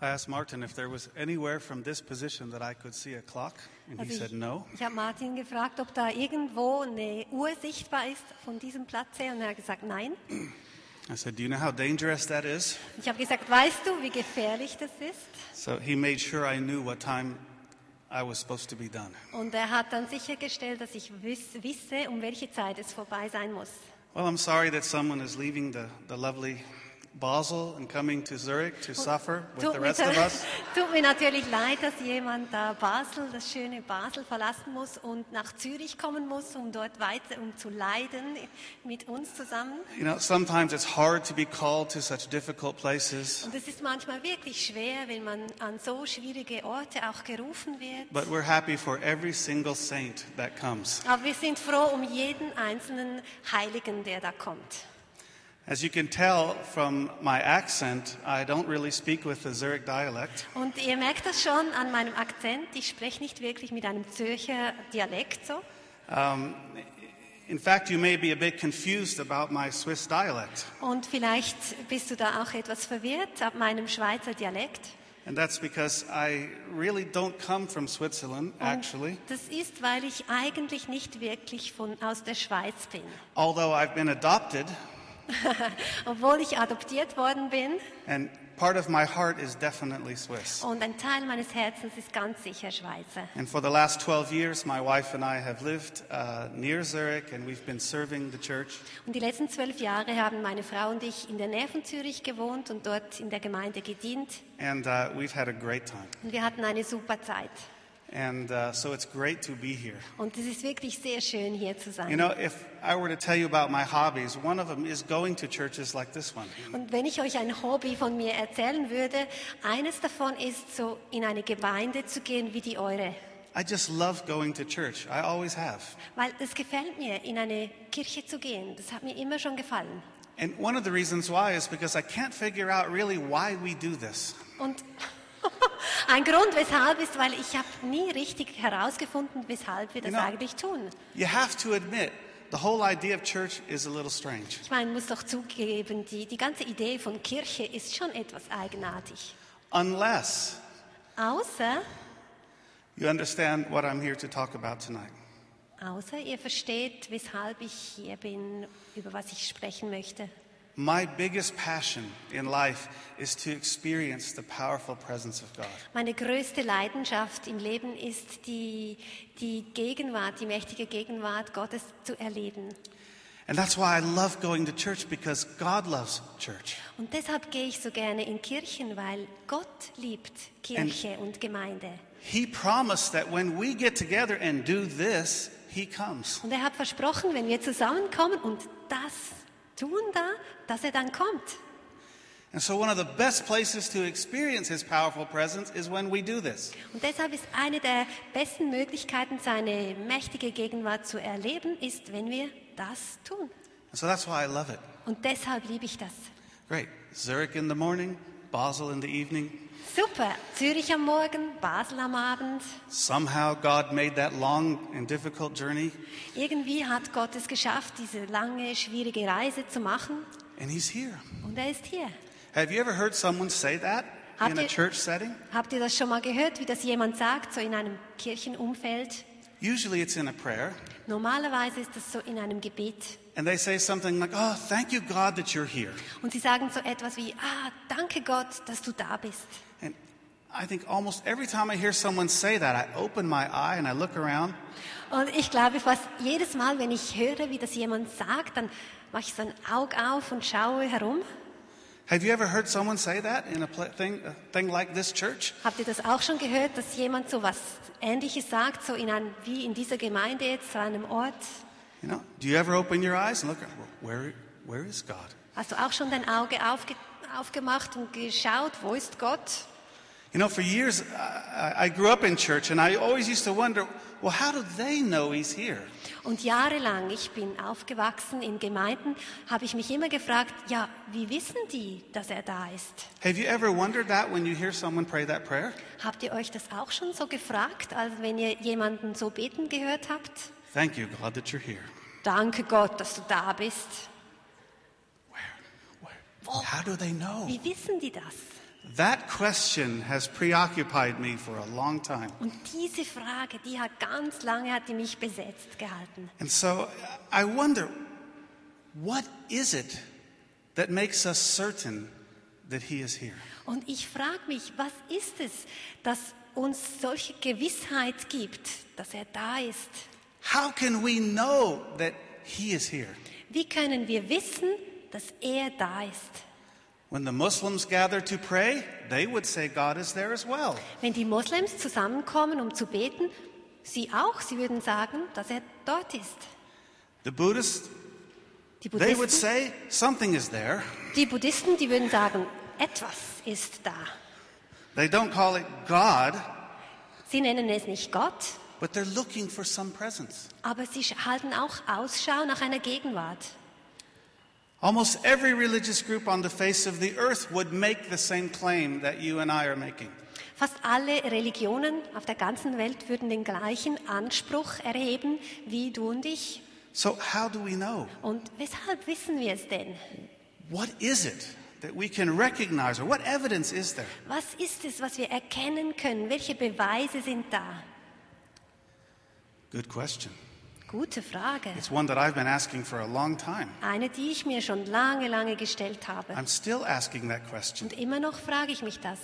I asked Martin if there was anywhere from this position that I could see a clock, and he Also said ich, no. ich habe Martin gefragt, ob da irgendwo eine Uhr sichtbar ist von diesem Platz her und er hat gesagt, nein. I said, Do you know how dangerous that is? Ich habe gesagt, weißt du, wie gefährlich das ist? So he made sure I knew what time I was supposed to be done. Und er hat dann sichergestellt, dass ich wiss, wisse, um welche Zeit es vorbei sein muss. Well, I'm sorry that someone is leaving the, the lovely Basel and coming to Zurich to suffer with the rest of us. tut mir natürlich leid, dass jemand da Basel, das schöne Basel verlassen muss und nach Zürich kommen muss, um dort weiter, um zu leiden mit uns zusammen. You know, sometimes it's hard to be called to such difficult places, Und es ist manchmal wirklich schwer, wenn man an so schwierige Orte auch gerufen wird. but we're happy for every single saint that comes. Aber wir sind froh um jeden einzelnen Heiligen, der da kommt. As you can tell from my accent, I don't really speak with the Zurich dialect. Und ihr merkt das schon an meinem Akzent. Ich spreche nicht wirklich mit einem Zürcher Dialekt so. Um, in fact, you may be a bit confused about my Swiss dialect, Und vielleicht bist du da auch etwas verwirrt ab meinem Schweizer Dialekt. and that's because I really don't come from Switzerland, actually. Und das ist, weil ich eigentlich nicht wirklich von, aus der Schweiz bin. Although I've been adopted, Obwohl ich adoptiert worden bin and part of my heart is definitely Swiss. und ein Teil meines Herzens ist ganz sicher Schweizer. And for the last 12 years, my wife and I have lived uh, near Zurich, and we've been serving the church. Und die letzten zwölf Jahre haben meine Frau und ich in der Nähe von Zürich gewohnt und dort in der Gemeinde gedient. And uh, we've had a great time. Und wir hatten eine super Zeit. And uh, so it's great to be here. Und es ist wirklich sehr schön, hier zu You sein. know, if I were to tell you about my hobbies, one of them is going to churches like this one. Und wenn ich euch ein Hobby von mir erzählen würde, eines davon ist, so in eine Gemeinde zu gehen wie die eure. I just love going to church. I always have. Weil es gefällt mir, in eine Kirche zu gehen. Das hat mir immer schon gefallen. And one of the reasons why is because I can't figure out really why we do this. Und ein Grund, weshalb ist, weil ich habe nie richtig herausgefunden, weshalb wir das Genau. eigentlich tun. You have to admit, the whole idea of church is a little strange. Ich meine, muss doch zugeben, die, die ganze Idee von Kirche ist schon etwas eigenartig. Unless Außer, you understand what I'm here to talk about tonight. außer ihr versteht, weshalb ich hier bin, über was ich sprechen möchte. My biggest passion in life is to experience the powerful presence of God. Meine größte Leidenschaft im Leben ist die, die Gegenwart, die mächtige Gegenwart Gottes zu erleben. And that's why I love going to church because God loves church. Und deshalb gehe ich so gerne in Kirchen, weil Gott liebt Kirche und Gemeinde. He promised that when we get together and do this, He comes. Und er hat versprochen, wenn wir zusammenkommen und das tun da, dass er dann kommt. And so, one of the best places to experience His powerful presence is when we do this. Und deshalb ist eine der besten Möglichkeiten, seine mächtige Gegenwart zu erleben, ist, wenn wir das tun. And so, that's why I love it. Und deshalb liebe ich das. Great. Zurich in the morning, Basel in the evening. Super. Zürich am Morgen, Basel am Abend. Somehow, God made that long and difficult journey, Irgendwie hat Gott es geschafft, diese lange, schwierige Reise zu machen. and He's here. Und er ist hier. Have you ever heard someone say that Habt in a ihr- church setting? Habt ihr das schon mal gehört, wie das jemand sagt, so in einem Kirchenumfeld? Usually, it's in a prayer. Normalerweise ist das so in einem Gebet. And they say something like, Oh, thank you, God, that you're here. Und sie sagen so etwas wie, ah, danke Gott, dass du da bist. And I think almost every time I hear someone say that, I open my eye and I look around, Und ich glaube fast jedes Mal, wenn ich höre, wie das jemand sagt, dann mache ich so ein Auge auf und schaue herum. Have you ever heard someone say that in a thing, a thing like this church? Habt ihr das auch schon gehört, dass jemand so was Ähnliches sagt, so in einem, wie in dieser Gemeinde jetzt, so einem Ort? You know, do you ever open your eyes and look, where, where is God? Hast du auch schon dein Auge aufge, aufgemacht und geschaut, wo ist Gott? You know, for years, I, I grew up in church and I always used to wonder, well, how do they know He's here? Und jahrelang, ich bin aufgewachsen in Gemeinden, habe ich mich immer gefragt, ja, wie wissen die, dass er da ist? Have you ever wondered that when you hear someone pray that prayer? Habt ihr euch das auch schon so gefragt, als wenn ihr jemanden so beten gehört habt? Thank you, God, that you're here. Danke Gott, dass du da bist. Where? Where? How do they know? Wie wissen die das? That question has preoccupied me for a long time. Und diese Frage, die hat ganz lange hat die mich besetzt gehalten. And so I wonder, what is it that makes us certain that He is here? Und ich frage mich, was ist es, das uns solche Gewissheit gibt, dass er da ist? How can we know that He is here? Wie können wir wissen, dass er da ist? When the Muslims gather to pray, they would say God is there as well. Wenn die Moslems zusammenkommen, um zu beten, sie auch, sie würden sagen, dass er dort ist. The Buddhists, Die they would Buddhisten, say something is there. die Buddhisten, die würden sagen, etwas ist da. They don't call it God, Sie nennen es nicht Gott, but they're looking for some presence. aber sie halten auch Ausschau nach einer Gegenwart. Almost every religious group on the face of the earth would make the same claim that you and I are making. Fast alle Religionen auf der ganzen Welt würden den gleichen Anspruch erheben wie du und ich. So, how do we know? Und weshalb wissen wir es denn? What is it that we can recognize, or what evidence is there? Was ist es, was wir erkennen können? Welche Beweise sind da? Good question. Gute Frage. It's one that I've been asking for a long time. Eine, die ich mir schon lange, lange gestellt habe. I'm still asking that question. Und immer noch frage ich mich das.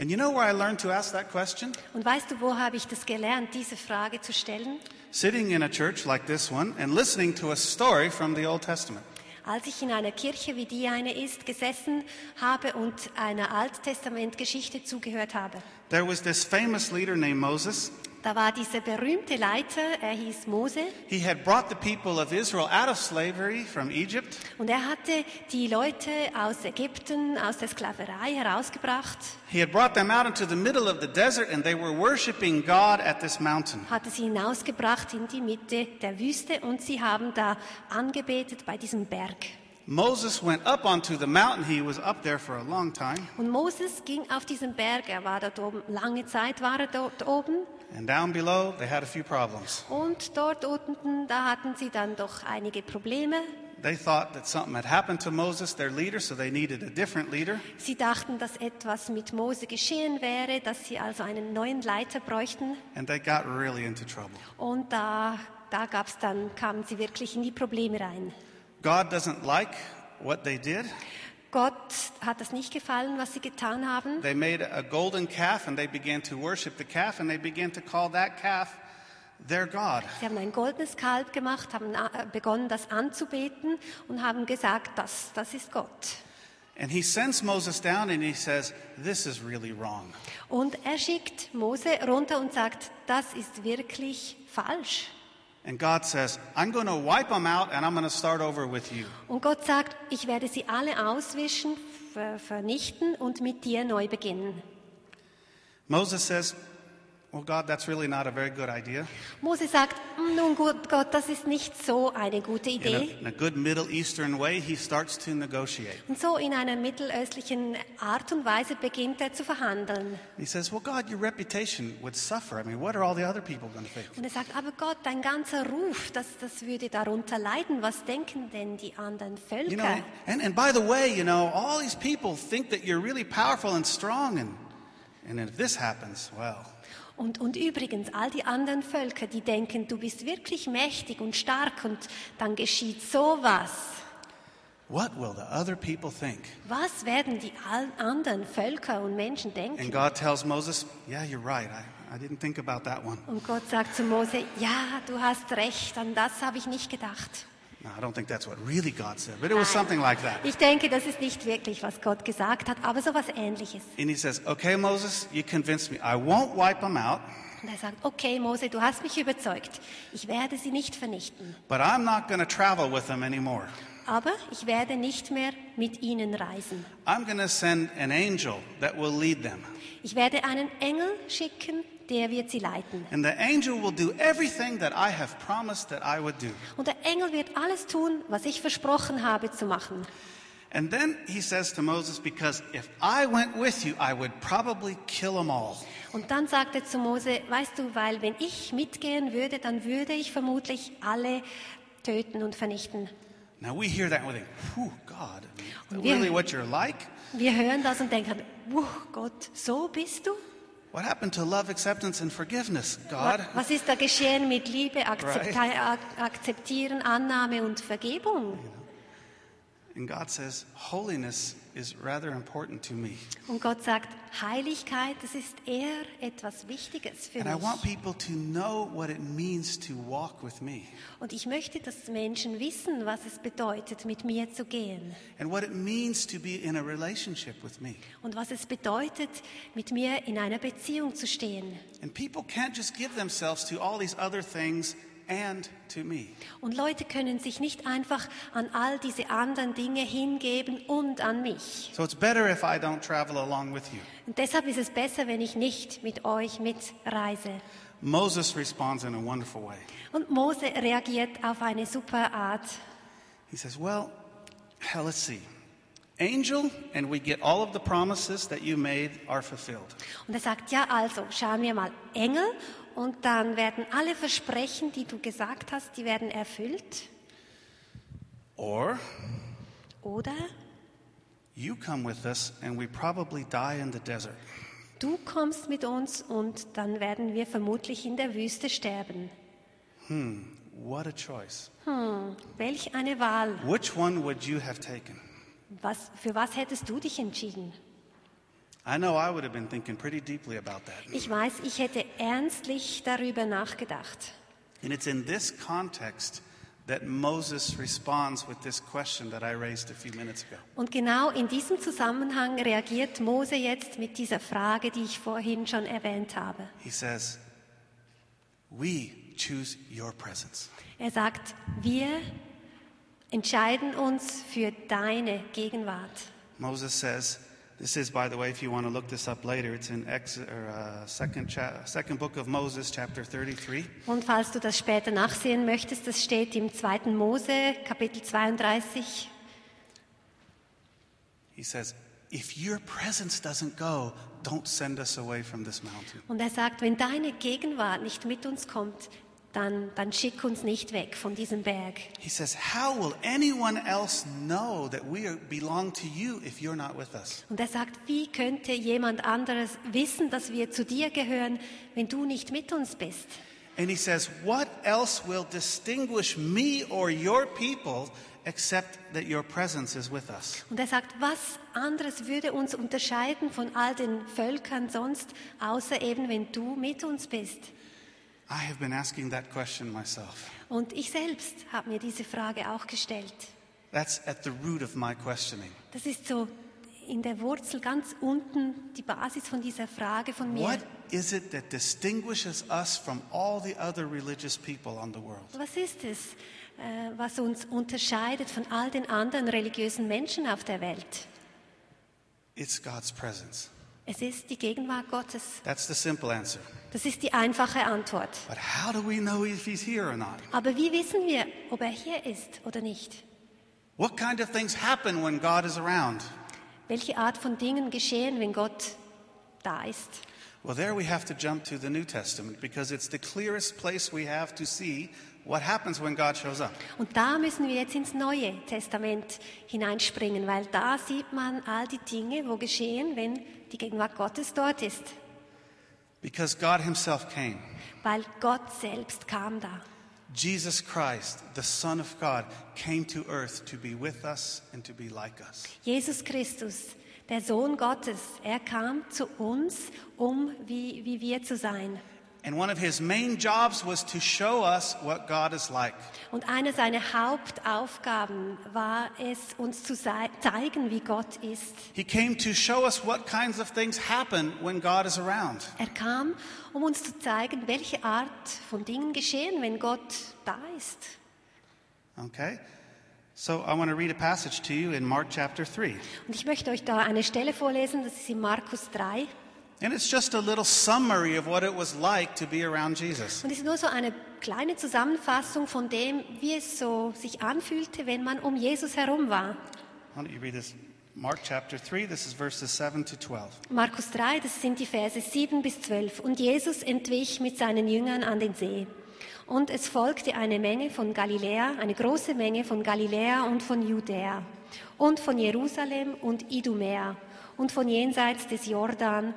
And you know where I learned to ask that question? Und weißt du, wo habe ich das gelernt, diese Frage zu stellen? Sitting in a church like this one and listening to a story from the Old Testament. Als ich in einer Kirche, wie die eine ist, gesessen habe und einer Alttestamentgeschichte zugehört habe. There was this famous leader named Moses. Da war dieser berühmte Leiter, er hieß Mose, He had brought the people of Israel out of slavery from Egypt. und er hatte die Leute aus Ägypten, aus der Sklaverei herausgebracht, He had brought them out into the middle of the desert and they were worshiping God at this mountain. hatte sie hinausgebracht in die Mitte der Wüste und sie haben da angebetet bei diesem Berg. Moses went up onto the mountain. He was up there for a long time. Und Moses ging auf diesen Berg, er war dort oben, lange Zeit war er dort oben And down below, they had a few problems. und dort unten, da hatten sie dann doch einige Probleme. They thought that something had happened to Moses, their leader, so they needed a different leader. Sie dachten, dass etwas mit Mose geschehen wäre, dass sie also einen neuen Leiter bräuchten. And they got really into trouble. Und da, da gab's dann, kamen sie wirklich in die Probleme rein. God doesn't like what they did. Gott hat das nicht gefallen, was sie getan haben. They made a golden calf and they began to worship the calf and they began to call that calf their God. Sie haben ein goldenes Kalb gemacht, haben äh, begonnen, das anzubeten und haben gesagt, das, das ist Gott. And he sends Moses down and he says, This is really wrong. Und er schickt Mose runter und sagt, das ist wirklich falsch. And God says, I'm going to wipe them out and I'm going to start over with you. Und Gott sagt, ich werde sie alle auswischen, ver vernichten und mit dir neu beginnen. Moses says, Well, God, that's really not a very good idea. Mose sagt, "Mm, nun gut, Gott, das ist nicht so eine gute In a, Idee. in a good Middle Eastern way, he starts to negotiate. Und so in einer mittelöstlichen Art und Weise beginnt er zu verhandeln. He says, Well, God, your reputation would suffer. I mean, what are all the other people going to think? Und er sagt, aber Gott, dein ganzer Ruf, das, das würde darunter leiden. Was denken denn die anderen You know, Völker? and, and by the way, you know, all these people think that you're really powerful and strong. And, and if this happens, well, Und, und übrigens, all die anderen Völker, die denken, du bist wirklich mächtig und stark und dann geschieht sowas. what will the other people think? Was werden die anderen Völker und Menschen And denken? God tells Moses, Yeah, you're right. I, I didn't think about that one. Und Gott sagt zu Mose, ja, du hast recht, an das habe ich nicht gedacht. That. Ich denke, das ist nicht wirklich, was Gott gesagt hat, aber sowas ähnliches. And he says, Okay, Moses, you convinced me. I won't wipe them out, Und er sagt, okay, Mose, du hast mich überzeugt. Ich werde sie nicht vernichten. but I'm not going to travel with them anymore. Aber ich werde nicht mehr mit ihnen reisen. I'm going to send an angel that will lead them. Ich werde einen Engel schicken, der wird sie leiten. And the angel will do everything that I have promised that I would do. Und der Engel wird alles tun, was ich versprochen habe zu machen. And then he says to Moses, Because if I went with you, I would probably kill them all. Und dann sagt er zu Mose, weißt du, weil wenn ich mitgehen würde, dann würde ich vermutlich alle töten und vernichten. Now we hear that and we think, whew, God, that wir- really what you're like? Wir hören das und denken, wow, Gott, so bist du? What happened to love, acceptance, and forgiveness, God? Was ist da geschehen mit Liebe, Akzepta- Right. Akzeptieren, Annahme und Vergebung? And God says, holiness is rather important to me. Und Gott sagt, Heiligkeit, das ist eher etwas Wichtiges für And I want mich. people to know what it means to walk with me Und ich möchte, dass Menschen wissen, was es bedeutet, mit mir zu gehen. and what it means to be in a relationship with me. Und was es bedeutet, mit mir in einer Beziehung zu stehen. And people can't just give themselves to all these other things and to me. Und Leute können sich nicht einfach an all diese anderen Dinge hingeben und an mich. So it's better if I don't travel along with you. Und deshalb ist es besser, wenn ich nicht mit euch mitreise. Moses responds in a wonderful way. Und Mose reagiert auf eine super Art. He says, Well, hell, let's see. Angel, and we get all of the promises that you made are fulfilled. Und er sagt, ja, also schauen wir mal Engel und dann werden alle Versprechen, die du gesagt hast, die werden erfüllt. Or Oder you come with us and we probably die in the desert. du kommst mit uns und dann werden wir vermutlich in der Wüste sterben. What a choice. Hm, welch eine Wahl. Which one would you have taken? Was, für was hättest du dich entschieden? Ich weiß, ich hätte ernstlich darüber nachgedacht. And it's in this context that Moses responds with this question that I raised a few minutes ago. Und genau in diesem Zusammenhang reagiert Mose jetzt mit dieser Frage, die ich vorhin schon erwähnt habe. He says, We choose your presence. Er sagt, wir entscheiden uns für deine Gegenwart. Moses says, this is, by the way, if you want to look this up later, it's in Ex- or, uh, second, second book of Moses, chapter 33. Und falls du das später nachsehen möchtest, das steht im 2. Mose, Kapitel 32. He says, If your presence doesn't go, don't send us away from this mountain. Und er sagt, wenn deine Gegenwart nicht mit uns kommt, dann, dann schick uns nicht weg von diesem Berg. He says, How will anyone else know that we belong to you if you're not with us? Und er sagt, wie könnte jemand anderes wissen, dass wir zu dir gehören, wenn du nicht mit uns bist? And he says, What else will distinguish me or your people except that your presence is with us? Und er sagt, was anderes würde uns unterscheiden von all den Völkern sonst, außer eben, wenn du mit uns bist? I have been asking that question myself. Und ich selbst habe mir diese Frage auch gestellt. That's at the root of my questioning. Das ist so in der Wurzel ganz unten die Basis von dieser Frage von mir. What is it that distinguishes us from all the other religious people on the world? Was ist es, äh, was uns unterscheidet von all den anderen religiösen Menschen auf der Welt? It's God's presence. Es ist die Gegenwart Gottes. That's the simple answer. Das ist die einfache Antwort. But how do we know if He's here or not? Aber wie wissen wir, ob er hier ist oder nicht? What kind of things happen when God is around? Welche Art von Dingen geschehen, wenn Gott da ist? Well, there we have to jump to the New Testament because it's the clearest place we have to see what happens when God shows up. Und da müssen wir jetzt ins Neue Testament hineinspringen, weil da sieht man all die Dinge, wo geschehen, wenn die Gegenwart Gottes dort ist. Because God Himself came. Weil Gott selbst kam da. Jesus Christ, the Son of God, came to earth to be with us and to be like us. Jesus Christus, der Sohn Gottes, er kam zu uns, um wie, wie wir zu sein. And one of his main jobs was to show us what God is like. Und eine seiner Hauptaufgaben war es, uns zu zeigen, wie Gott ist. He came to show us what kinds of things happen when God is around. Er kam, um uns zu zeigen, welche Art von Dingen geschehen, wenn Gott da ist. Okay? So I want to read a passage to you in Mark chapter 3. Und ich möchte euch da eine Stelle vorlesen, das ist in Markus 3. And it's just a little summary of what it was like to be around Jesus. Und es ist nur so eine kleine Zusammenfassung von dem, wie es so sich anfühlte, wenn man um Jesus herum war. Why don't you read this? Mark chapter 3, this is verses 7 to 12. Markus 3, das sind die Verse 7 bis 12. Und Jesus entwich mit seinen Jüngern an den See. Und es folgte eine Menge von Galiläa, eine große Menge von Galiläa und von Judäa und von Jerusalem und Idumea und von jenseits des Jordan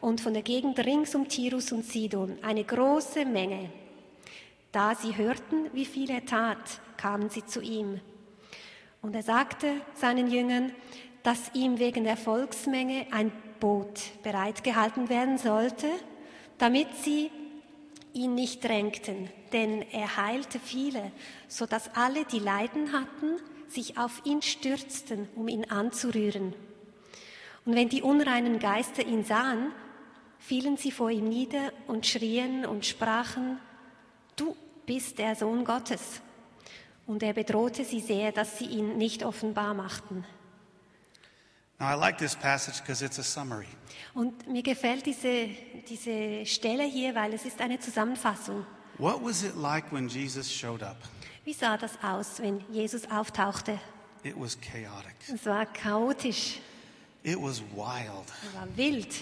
und von der Gegend rings um Tirus und Sidon, eine große Menge. Da sie hörten, wie viel er tat, kamen sie zu ihm. Und er sagte seinen Jüngern, dass ihm wegen der Volksmenge ein Boot bereitgehalten werden sollte, damit sie ihn nicht drängten, denn er heilte viele, so dass alle, die Leiden hatten, sich auf ihn stürzten, um ihn anzurühren. Und wenn die unreinen Geister ihn sahen, fielen sie vor ihm nieder und schrien und sprachen, du bist der Sohn Gottes. Und er bedrohte sie sehr, dass sie ihn nicht offenbar machten. Now, I like this passage because it's a summary. Und mir gefällt diese, diese Stelle hier, weil es ist eine Zusammenfassung. What was it like when Jesus showed up? Wie sah das aus, wenn Jesus auftauchte? It was chaotic, Es war chaotisch, it was wild. es war wild.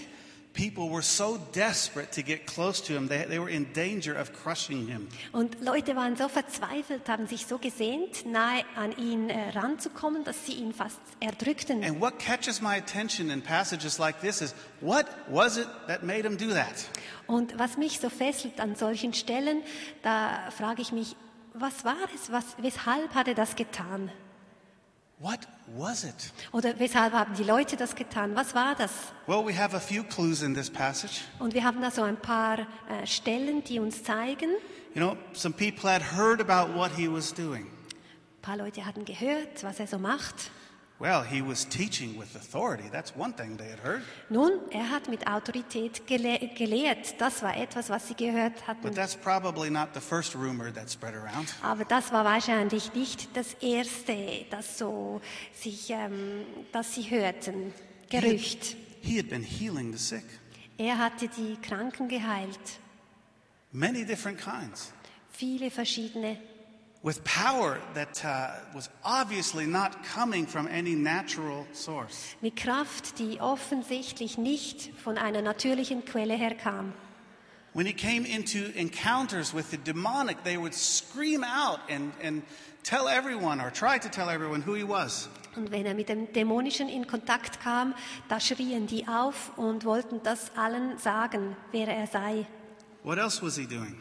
People were so desperate to get close to him, they, they were in danger of crushing him. Und Leute waren so verzweifelt, haben sich so gesehnt, nahe an ihn äh, ranzukommen, dass sie ihn fast erdrückten. And what catches my attention in passages like this is what was it that made him do that? Und was mich so fesselt an solchen Stellen, da frage ich mich, was war es? Was, weshalb hat er das getan? What was it? Oder weshalb haben die Leute das getan? Was war das? Well, we have a few clues in this passage. Und wir haben da so ein paar äh, Stellen, die uns zeigen. You know, some people had heard about what he was doing. Ein paar Leute hatten gehört, was er so macht. Well, he was teaching with authority. That's one thing they had heard. Nun, er hat mit Autorität gele gelehrt. Das war etwas, was sie gehört But hatten. that's probably not the first rumor that spread around. Aber das war wahrscheinlich nicht das Erste, das so sich, ähm, das sie hörten. Gerücht. He had been healing the sick, Er hatte die Kranken geheilt. many different kinds, Viele verschiedene. With power that uh, was obviously not coming from any natural source. Mit Kraft, die offensichtlich nicht von einer natürlichen Quelle herkam. When he came into encounters with the demonic, they would scream out and, and tell everyone or try to tell everyone who he was. Und wenn er mit dem Dämonischen in Kontakt kam, da schrien die auf und wollten das allen sagen, wer er sei. What else was he doing?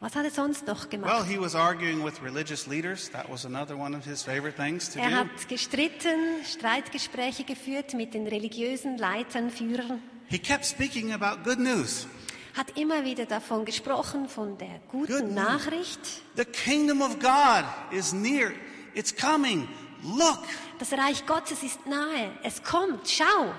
Was hat er sonst noch Well, gemacht? he was arguing with religious leaders. That was another one of his favorite things to Er do. hat gestritten, Streitgespräche geführt mit den religiösen Leitern, Führern, He kept speaking about good news. hat immer wieder davon gesprochen, von der Good guten news. Nachricht. The kingdom of God is near. It's coming. Look. Das Reich Gottes ist nahe, es kommt, schau.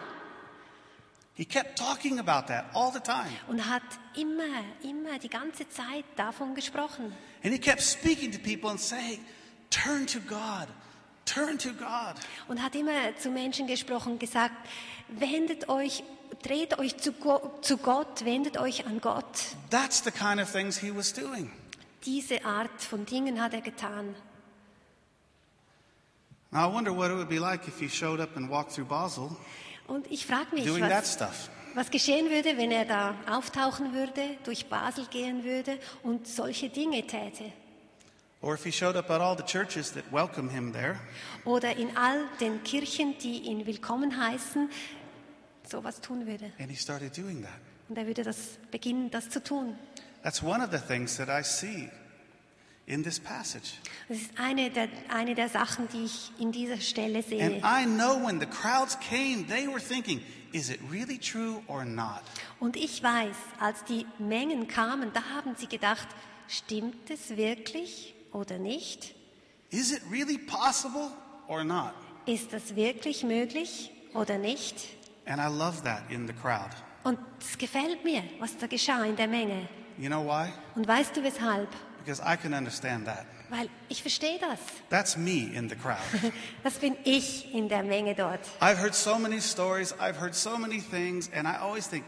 He kept talking about that all the time. Und hat immer, immer die ganze Zeit davon gesprochen. And he kept speaking to people and saying, Turn to God. Turn to God. Und hat immer zu Menschen gesprochen gesagt, wendet euch, dreht euch zu, Go zu Gott, wendet euch an Gott. That's the kind of things he was doing. Diese Art von Dingen hat er getan. Now, I wonder what it would be like if he showed up and walked through Basel Und ich frage mich, doing that was, stuff. was geschehen würde, wenn er da auftauchen würde, durch Basel gehen würde und solche Dinge täte. Or if he showed up at all the churches that welcome him there. Oder in all den Kirchen, die ihn willkommen heißen, sowas tun würde. And he started doing that. Und er würde das beginnen, das zu tun. That's one of the things that I see in this passage. Das ist eine der, eine der Sachen, die ich in dieser Stelle And sehe. I know when the crowds came, they were thinking, is it really true or not? Und ich weiß, als die Mengen kamen, da haben sie gedacht, stimmt es wirklich oder nicht? Is it really possible or not? Ist das wirklich möglich oder nicht? And I love that in the crowd. Und es gefällt mir, was da geschah in der Menge. You know why? Und weißt du weshalb? Because I can understand that. Weil ich verstehe das. That's me in the crowd. Das bin ich in der Menge dort. I've heard so many stories, I've heard so many things, and I always think,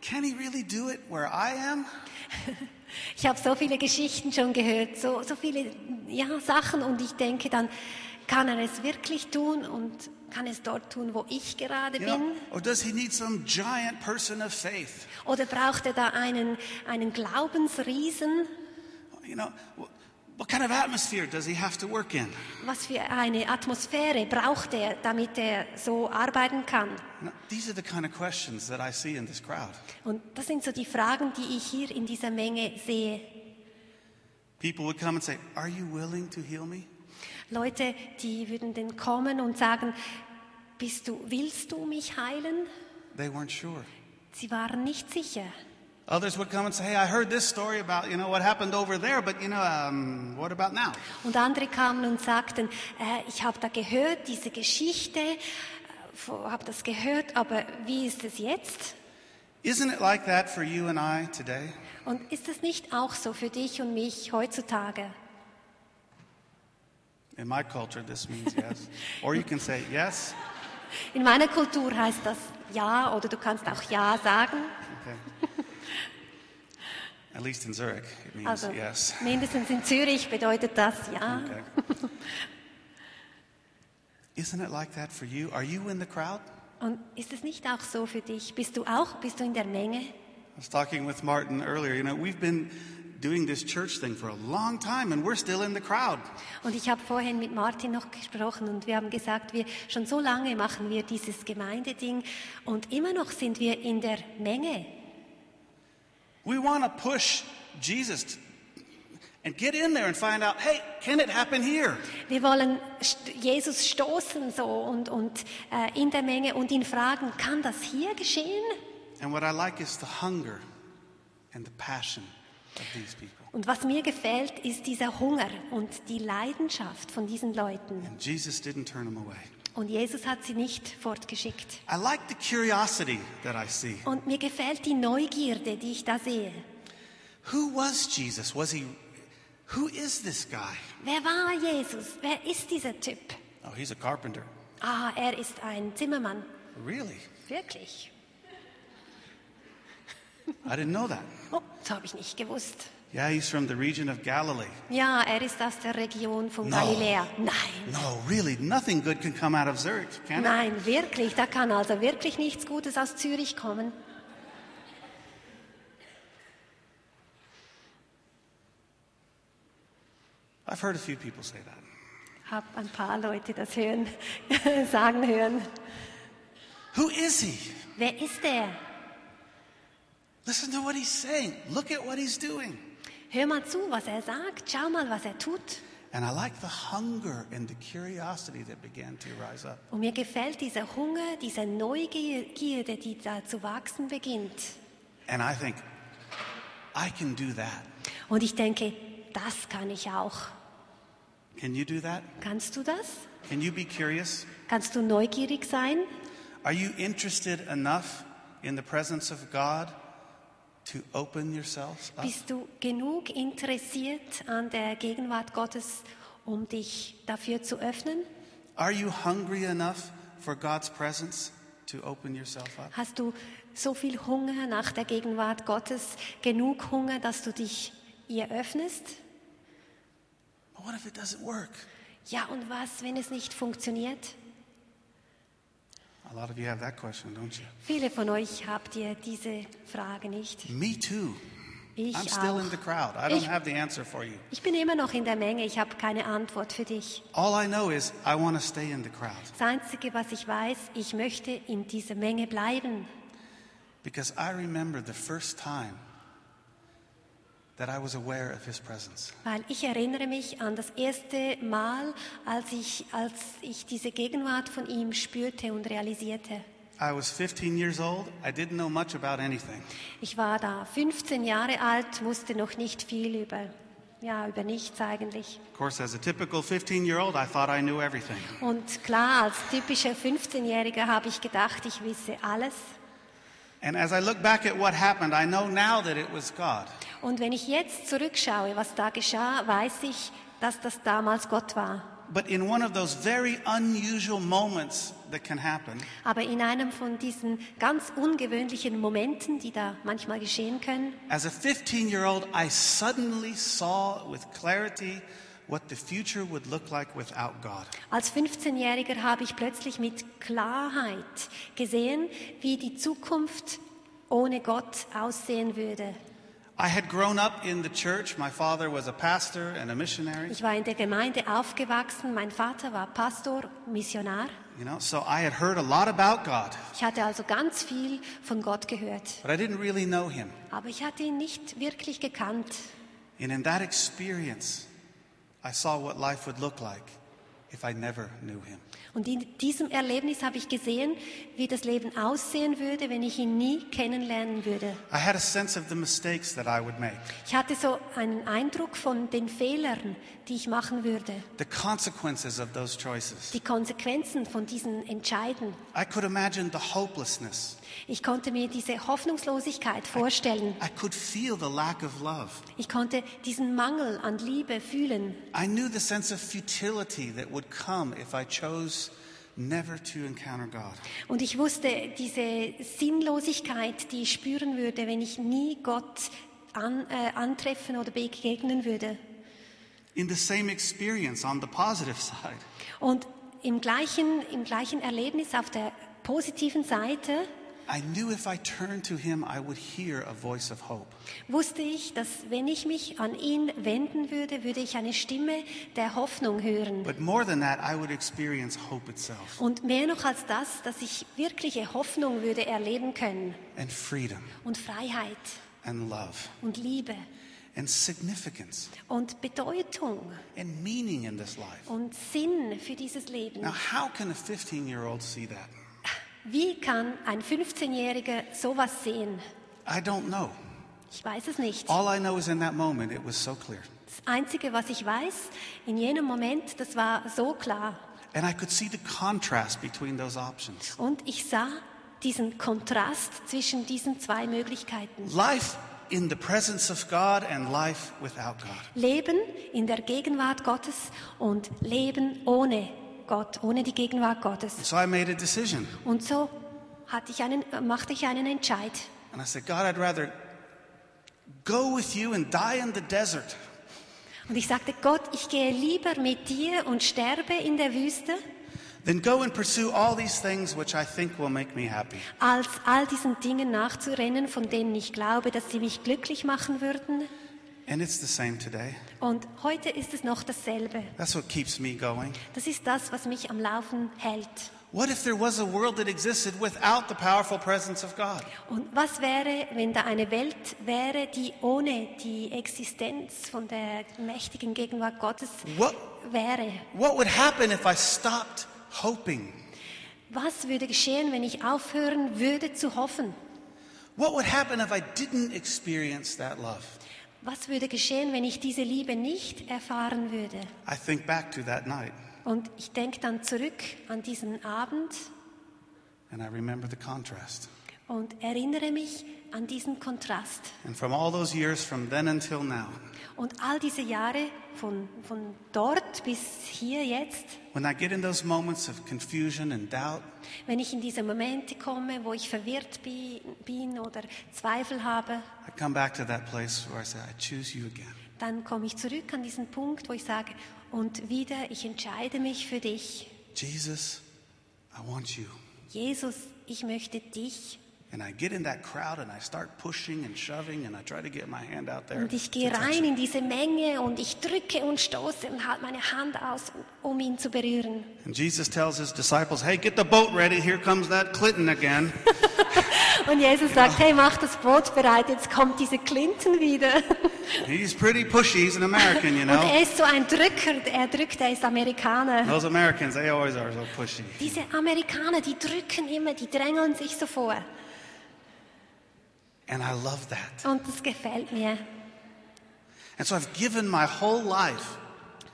can he really do it where I am? Ich habe so viele Geschichten schon gehört, so, so viele ja, Sachen und ich denke dann, kann er es wirklich tun und kann es dort tun, wo ich gerade You bin? know, or does he need some giant person of faith? Oder braucht er da einen, einen Glaubensriesen? You know, wh- what kind of atmosphere does he have to work in? Was für eine Atmosphäre braucht er, damit er so arbeiten kann? You know, these are the kind of questions that I see in this crowd. Und das sind so die Fragen, die ich hier in dieser Menge sehe. People would come and say, Are you willing to heal me? Leute, die würden dann kommen und sagen, bist du, willst du mich heilen? They weren't sure. Sie waren nicht sicher. Others would come and say, Hey, I heard this story about, you know, what happened over there, but, you know, um, what about now? Und andere kamen und sagten, äh, ich habe da gehört, diese Geschichte, äh, habe das gehört, aber wie ist es jetzt? Isn't it like that for you and I today? Und ist es nicht auch so für dich und mich heutzutage? In my culture, this means yes. or you can say yes. In meiner Kultur heißt das ja oder du kannst auch ja sagen. Okay. At least in Zurich, it means Also yes. mindestens in Zürich bedeutet das ja. Okay. Isn't it like that for you? Are you in the crowd? Und ist es nicht auch so für dich? Bist du auch, bist du in der Menge? I was talking with Martin earlier. You know, we've been doing this church thing for a long time and we're still in the crowd. Und ich habe vorhin mit Martin noch gesprochen und wir haben gesagt, wir schon so lange machen wir dieses Gemeindeding und immer noch sind wir in der Menge. We want to push Jesus and get in there and find out, hey, can it happen here? Wir wollen Jesus stoßen so und, und äh, in der Menge und ihn fragen, kann das hier geschehen? And what I like is the hunger and the passion of these people. Und was mir gefällt, ist dieser Hunger und die Leidenschaft von diesen Leuten. And Jesus didn't turn them away. Und Jesus hat sie nicht fortgeschickt. I like the curiosity that I see. Und mir gefällt die Neugierde, die ich da sehe. Who was Jesus? Was he who is this guy? Wer war Jesus? Wer ist dieser Typ? Oh, he's a carpenter. Ah, er ist ein Zimmermann. Really? Wirklich? I didn't know that. Oh, das habe ich nicht gewusst. Yeah, he's from the region of Galilee. Ja, er ist aus der Region von No. Galiläa. Nein, No, really, nothing good can come out of Zurich, can it? nein, wirklich. Da kann also wirklich nichts Gutes aus Zürich kommen. I've heard a few people say that. Hab ein paar Leute das hören, sagen hören. Who is he? Wer ist er? Listen to what he's saying. Look at what he's doing. Hör mal zu, was er sagt. Schau mal, was er tut. And I like the hunger and the curiosity that began to rise up. Und mir gefällt dieser Hunger, diese Neugierde, die da zu wachsen beginnt. And I think, I can do that. Und ich denke, das kann ich auch. Can you do that? Kannst du das? Can you be curious? Kannst du neugierig sein? Are you interested enough in the presence of God to open yourselves up? Bist du genug interessiert an der Gegenwart Gottes, um dich dafür zu öffnen? Are you hungry enough for God's presence to open yourself up? Hast du so viel Hunger nach der Gegenwart Gottes, genug Hunger, dass du dich ihr öffnest? But what if it doesn't work? Ja, und was, wenn es nicht funktioniert? A lot of you have that question, don't you? Viele von euch habt ihr diese Frage nicht. Me too. Ich I'm still auch. in the crowd. I don't Ich- have the answer for you. Ich bin immer noch in der Menge, ich habe keine Antwort für dich. All I know is I want to stay in the crowd Das Einzige, was ich weiß, ich möchte in dieser Menge bleiben. because I remember the first time that I was aware of His presence. Weil ich erinnere mich an das erste Mal, als ich, als ich diese Gegenwart von ihm spürte und realisierte. I was 15 years old. I didn't know much about anything. Ich war da 15 Jahre alt, wusste noch nicht viel über, ja, über nichts eigentlich. Of course, as a typical 15 year old, I thought I knew everything. Und klar, als typischer 15-Jähriger habe ich gedacht, ich wisse alles. And as I look back at what happened, I know now that it was God. Und wenn ich jetzt zurückschaue, was da geschah, weiß ich, dass das damals Gott war. But in one of those very unusual moments that can happen, Aber in einem von diesen ganz ungewöhnlichen Momenten, die da manchmal geschehen können, as a 15 year old, I suddenly saw with clarity what the future would look like without God. als 15-Jähriger habe ich plötzlich mit Klarheit gesehen, wie die Zukunft ohne Gott aussehen würde. I had grown up in the church. My father was a pastor and a missionary. Ich war in der Gemeinde aufgewachsen. Mein Vater war Pastor, Missionar. You know, so I had heard a lot about God, Ich hatte also ganz viel von Gott gehört. but I didn't really know him. Aber ich hatte ihn nicht wirklich gekannt. And in that experience, I saw what life would look like Und in diesem Erlebnis habe ich gesehen, wie das Leben aussehen würde, wenn ich ihn nie kennenlernen würde. I had a sense of the mistakes that I would make, Ich hatte so einen Eindruck von den Fehlern, die ich machen würde, the consequences of those choices. die Konsequenzen von diesen Entscheiden. I could imagine the hopelessness. Ich konnte mir diese Hoffnungslosigkeit vorstellen. I could feel the lack of love. Ich konnte diesen Mangel an Liebe fühlen. I knew the sense of futility that would come if I chose never to encounter God. Und ich wusste diese Sinnlosigkeit, die ich spüren würde, wenn ich nie Gott an, äh, antreffen oder begegnen würde. In the same experience on the positive side, Und im gleichen, im gleichen Erlebnis auf der positiven Seite I knew if I turned to Him, I would hear a voice of hope. wusste ich, dass wenn ich mich an ihn wenden würde, würde ich eine Stimme der Hoffnung hören. But more than that, I would experience hope itself Und mehr noch als das, dass ich wirkliche Hoffnung würde erleben können and freedom und Freiheit and love und Liebe and significance und Bedeutung and meaning in this life. und Sinn für dieses Leben. Now, how can a 15 year old see that? Wie kann ein 15-Jähriger sowas sehen? I don't know. Ich weiß es nicht. All I know is in that moment, it was so clear. Das Einzige, was ich weiß, in jenem Moment, das war so klar. And I could see the contrast between those options. Und ich sah diesen Kontrast zwischen diesen zwei Möglichkeiten. Life in the presence of God and life without God. Leben in der Gegenwart Gottes und Leben ohne Gott, ohne die Gegenwart Gottes. So I made a decision. Und so hatte ich einen, machte ich einen Entscheid. And I said, God, I'd rather go with you and die in the desert Und ich sagte, Gott, ich gehe lieber mit dir und sterbe in der Wüste, than go and pursue all these things which I think will make me happy. als all diesen Dingen nachzurennen, von denen ich glaube, dass sie mich glücklich machen würden. And it's the same today. Und heute ist es noch dasselbe. That's what keeps me going. Das ist das, was mich am Laufen hält. What if there was a world that existed without the powerful presence of God? Und was wäre, wenn da eine Welt wäre, die ohne die Existenz von der mächtigen Gegenwart Gottes What, wäre? what would happen if I stopped hoping? Was würde geschehen, wenn ich aufhören würde zu hoffen? What would happen if I didn't experience that love? Was würde geschehen, wenn ich diese Liebe nicht erfahren würde? I think back to that night Und ich denke dann zurück an diesen Abend and I remember the contrast. Und erinnere mich an diesen Kontrast. And from all those years from then until now, Und all diese Jahre von, von dort bis hier jetzt, when I get in those moments of confusion and doubt, wenn ich in diese Momente komme, wo ich verwirrt bi- bin oder Zweifel habe, I come back to that place where I say, I choose you again. dann komme ich zurück an diesen Punkt, wo ich sage, und wieder, ich entscheide mich für dich. Jesus, I want you. Jesus, ich möchte dich. And I get in that crowd and I start pushing and shoving and I try to get my hand out there. Und ich gehe rein in diese Menge und ich drücke und stoße und halte meine Hand aus, um ihn zu berühren. And Jesus tells his disciples, hey, get the boat ready. Here comes that Clinton again. Und Jesus sagt, hey, mach das Boot bereit, jetzt kommt diese Clinton wieder. He's pretty pushy. He's an American, you Und know. er ist so ein Drücker, er drückt, er ist Amerikaner. Those Americans, they always are so pushy. Diese Amerikaner, die drücken immer, die drängeln sich so vor. And I love that. Und das gefällt mir. And so I've given my whole life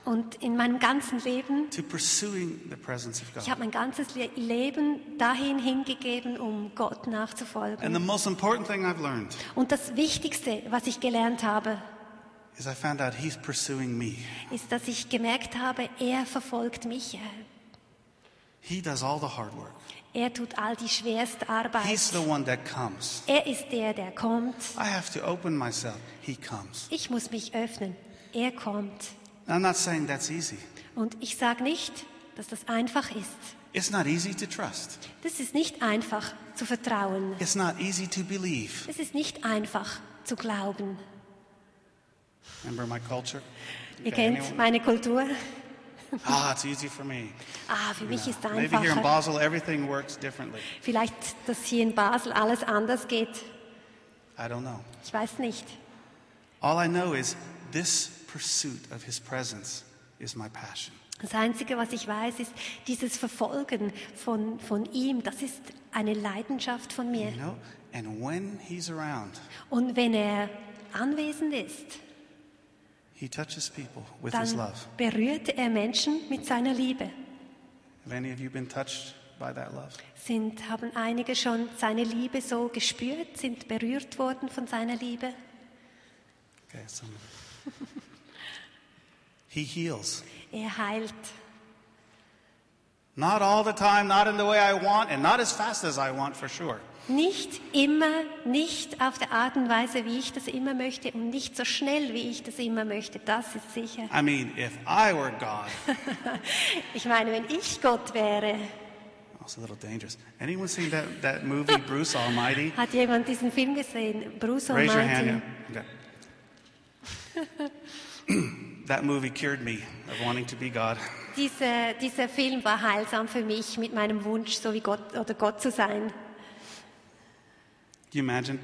Und in meinem ganzen Leben, to pursuing the presence of ich God. habe mein ganzes Le Leben dahin hingegeben, um Gott And nachzufolgen. the most important thing I've learned Und das Wichtigste, was ich gelernt habe, is I found out He's pursuing me. ist, dass ich gemerkt habe, er verfolgt mich. He does all the hard work. Er tut all die schwerste Arbeit. He's the one that comes. Er ist der, der kommt. I have to open myself. He comes. Ich muss mich öffnen. Er kommt. I'm not saying that's easy. Und ich sage nicht, dass das einfach ist. It's not easy to trust. Das ist nicht einfach zu vertrauen. It's not easy to believe. Es ist nicht einfach zu glauben. Remember my culture? Ihr kennt meine Kultur. Ah, it's easy for me. Ah, für mich ist es Maybe here in einfacher. Basel, everything works differently. Vielleicht, dass hier in Basel alles anders geht. I don't know. Ich weiß nicht. All I know is this pursuit of His presence is my passion. Das Einzige, was ich weiß, ist dieses Verfolgen von, von ihm. Das ist eine Leidenschaft von mir. You know? And when He's around, Und wenn er anwesend ist, He touches people with His dann love. berührt er Menschen mit seiner Liebe. Have any of you been touched by that love? Sind, haben einige schon seine Liebe so gespürt, sind berührt worden von seiner Liebe? Okay, some. he heals. Er heilt. Not all the time, not in the way I want, and not as fast as I want for sure. Nicht immer, nicht auf der Art und Weise, wie ich das immer möchte und nicht so schnell, wie ich das immer möchte. Das ist sicher. I mean, if I were God, Ich meine, wenn ich Gott wäre, that's a little dangerous. Anyone seen that, that movie, Bruce Almighty? hat jemand diesen Film gesehen? Bruce Raise your hand. Almighty. Yeah. Okay. that movie cured me of wanting to be God. Dieser, dieser Film war heilsam für mich mit meinem Wunsch, so wie Gott oder Gott zu sein. Can you imagine?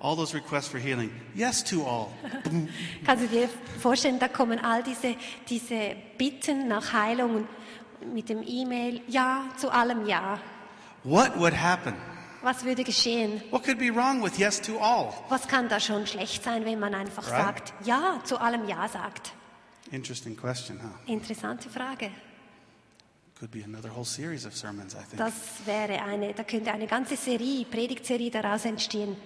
All those requests for healing. Yes to all. Kannst du dir vorstellen, da kommen all diese, diese Bitten nach Heilung mit dem E-Mail, ja, zu allem ja. What would happen? Was würde geschehen? What could be wrong with yes to all? Was kann da schon schlecht sein, wenn man einfach Right. sagt, ja, zu allem ja sagt? Interesting question, huh? Interessante Frage. Das wäre eine, da könnte eine ganze Serie, Predigtserie daraus entstehen.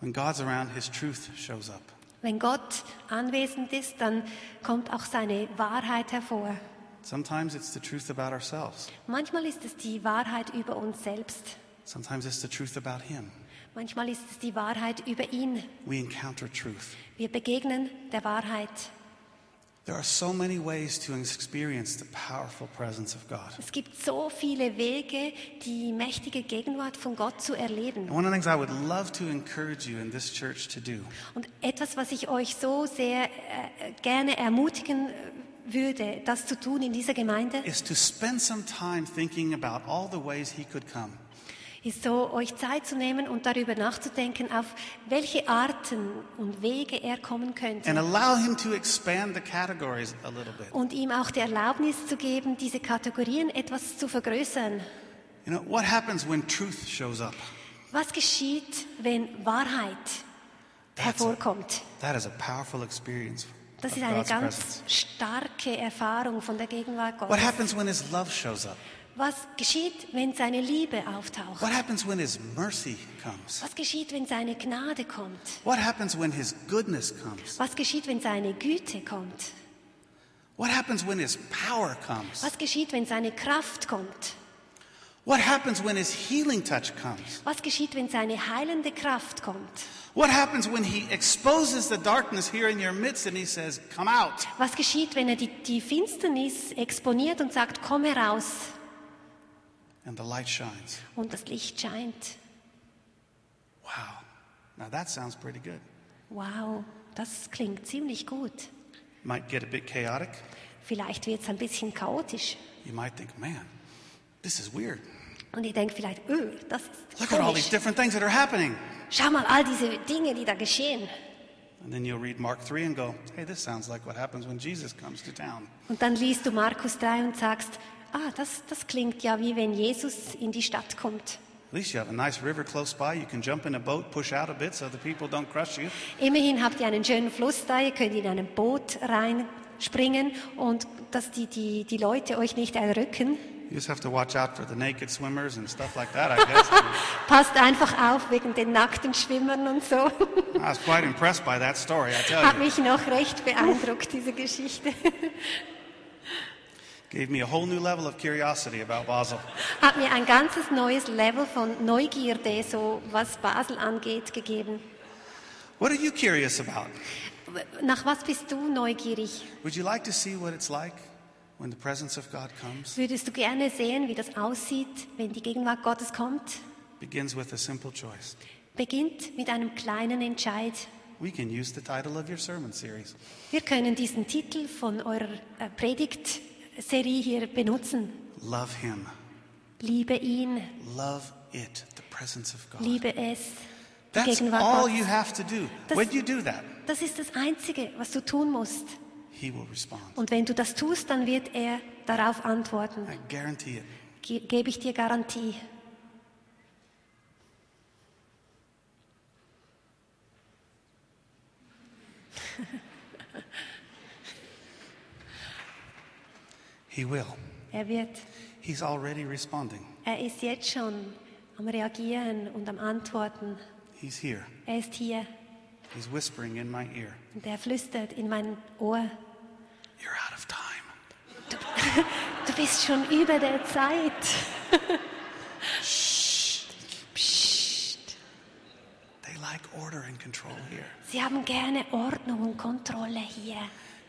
When God's around, His truth shows up. Wenn Gott anwesend ist, dann kommt auch seine Wahrheit hervor. Sometimes it's the truth about ourselves. Manchmal ist es die Wahrheit über uns selbst. Sometimes it's the truth about Him. Manchmal ist es die Wahrheit über ihn. We encounter truth. Wir begegnen der Wahrheit. Es gibt so viele Wege, die mächtige Gegenwart von Gott zu erleben. And one of the things I would love to encourage you in this church to do Und etwas, was ich euch so sehr äh, gerne ermutigen äh, würde, das zu tun in dieser Gemeinde, is to spend some time thinking about all the ways He could come. Ist so, euch Zeit zu nehmen und darüber nachzudenken, auf welche Arten und Wege er kommen and könnte. allow Him to expand the categories a little bit. Und ihm auch die Erlaubnis zu geben, diese Kategorien etwas zu vergrößern. You know, what happens when truth shows up? Was geschieht, wenn Wahrheit That's a- hervorkommt? That is a powerful experience Das ist eine God's ganz presence. starke Erfahrung von der Gegenwart What Gottes. happens when His love shows up? Was geschieht, wenn seine Liebe auftaucht? What happens when His mercy comes? Was geschieht, wenn seine Gnade kommt? What happens when His goodness comes? Was geschieht, wenn seine Güte kommt? What happens when His power comes? Was geschieht, wenn seine Kraft kommt? What happens when His healing touch comes? Was geschieht, wenn seine heilende Kraft kommt? What happens when He exposes the darkness here in your midst and He says, Come out? Was geschieht, wenn er die, die Finsternis exponiert und sagt, komm heraus And the light shines. und das Licht scheint? Wow. Now that sounds pretty good. Wow, das klingt ziemlich gut. Might get a bit chaotic. Vielleicht wird es ein bisschen chaotisch. You might think, man, this is weird. Und ihr denkt vielleicht, öh, das ist Look at all these komisch. different things that are happening. Schau mal, all diese Dinge, die da geschehen. And then you'll read Mark 3 and go, hey, this sounds like what happens when Jesus comes to town. Und dann liest du Markus 3 und sagst, ah, das, das klingt ja wie wenn Jesus in die Stadt kommt. Immerhin habt ihr einen schönen Fluss da, ihr könnt in ein Boot reinspringen und dass die, die, die Leute euch nicht erdrücken. You just have to watch out for the naked swimmers and stuff like that, I guess. Passt einfach auf wegen den nackten Schwimmern und so. I was quite impressed by that story, I tell Hat you. mich noch recht beeindruckt, diese Geschichte. Gave me a whole new level of curiosity about Basel. Hat mir ein ganzes neues Level von Neugierde, so was Basel angeht, gegeben. What are you curious about? nach was bist du neugierig? Would you like to see what it's like when the presence of God comes? Würdest du gerne sehen, wie das aussieht, wenn die Gegenwart Gottes kommt? Begins with a simple choice. Beginnt mit einem kleinen Entscheid. We can use the title of your sermon series. Wir können diesen Titel von eurer äh, Predigtserie hier benutzen. Love Him. Liebe ihn, Love it, the presence of God. liebe es, die That's Gegenwart all Gottes. you have to do. Das- When you do that, Das ist das Einzige, was du tun musst. He will respond. Und wenn du das tust, dann wird er darauf antworten. I guarantee it. Ge gebe ich dir Garantie. He will. Er wird. He's already responding. Er ist jetzt schon am Reagieren und am Antworten. He's here. Er ist hier He's whispering in my ear. und er flüstert in mein Ohr. You're out of time. Du bist schon über der Zeit. Psst. They like order and control here. Sie haben gerne Ordnung und Kontrolle hier.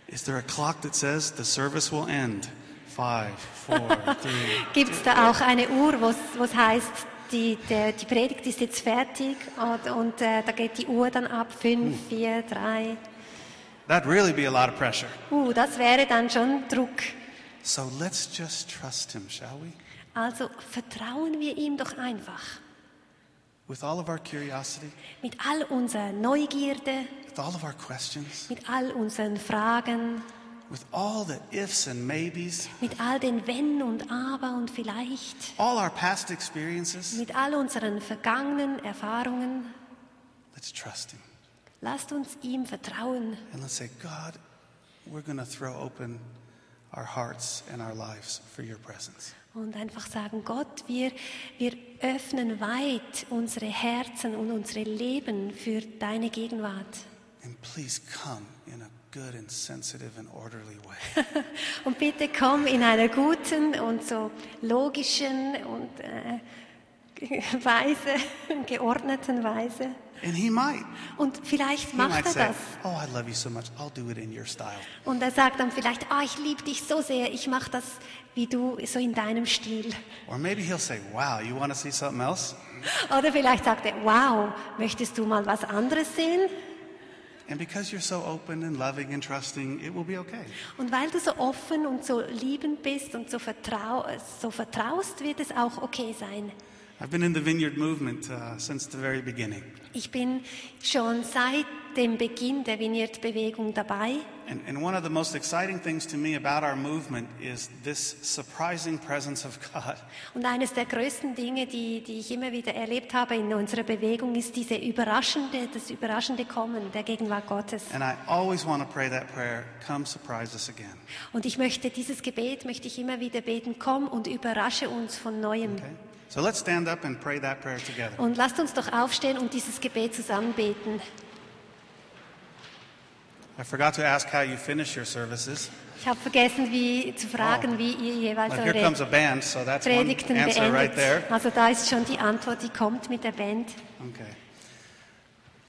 Is there a clock that says the service will end? Gibt es da auch eine Uhr, wo es heißt, die, der, die Predigt ist jetzt fertig und, und äh, da geht die Uhr dann ab, fünf, vier, drei. That'd really be a lot of pressure. Uh, das wäre dann schon Druck. So let's just trust Him, shall we? Also vertrauen wir ihm doch einfach. With all of our curiosity, Mit all unserer Neugierde, with all of our questions, mit all unseren Fragen, with all the ifs and maybes, mit all den Wenn und Aber und vielleicht, all our past experiences, mit all unseren vergangenen Erfahrungen. let's trust Him. Lasst uns ihm vertrauen And let's say, God, we're going to throw open our hearts and our lives for your presence. und einfach sagen, Gott, wir, wir öffnen weit unsere Herzen und unsere Leben für deine Gegenwart. And please come good and sensitive and orderly way. Und bitte komm in einer guten und so logischen und äh, Weise, geordneten Weise. And He might. Und vielleicht He macht might er say, das. Oh, I love you so much. I'll do it in your style. Und er sagt dann vielleicht, ah, ich liebe dich so sehr, ich mache das wie du, so in deinem Stil. Or maybe He'll say, Wow, you want to see something else? Oder vielleicht sagt er, wow, möchtest du mal was anderes sehen? And because you're so open and loving and trusting, it will be okay. Und weil du so offen und so liebend bist und so, vertrau so vertraust, wird es auch okay sein. I've been in the vineyard movement uh, since the very beginning. Ich bin schon seit dem Beginn der Vineyard-Bewegung dabei. And, and one of the most exciting things to me about our movement is this surprising presence of God. Und eines der größten Dinge, die, die ich immer wieder erlebt habe in unserer Bewegung, ist diese überraschende, das überraschende Kommen der Gegenwart Gottes. And I always want to pray that prayer come surprise us again. Und ich möchte dieses Gebet, möchte ich immer wieder beten, komm und überrasche uns von Neuem. Okay? So let's stand up and pray that prayer together. Und lasst uns doch aufstehen und dieses Gebet zusammen beten. I forgot to ask how you finish your services. Ich habe vergessen, wie, zu fragen, Oh. wie ihr jeweils Well, here eure comes a band, so that's one Predigten right beendet. there. Also da ist schon die Antwort, die kommt mit der Band. Okay.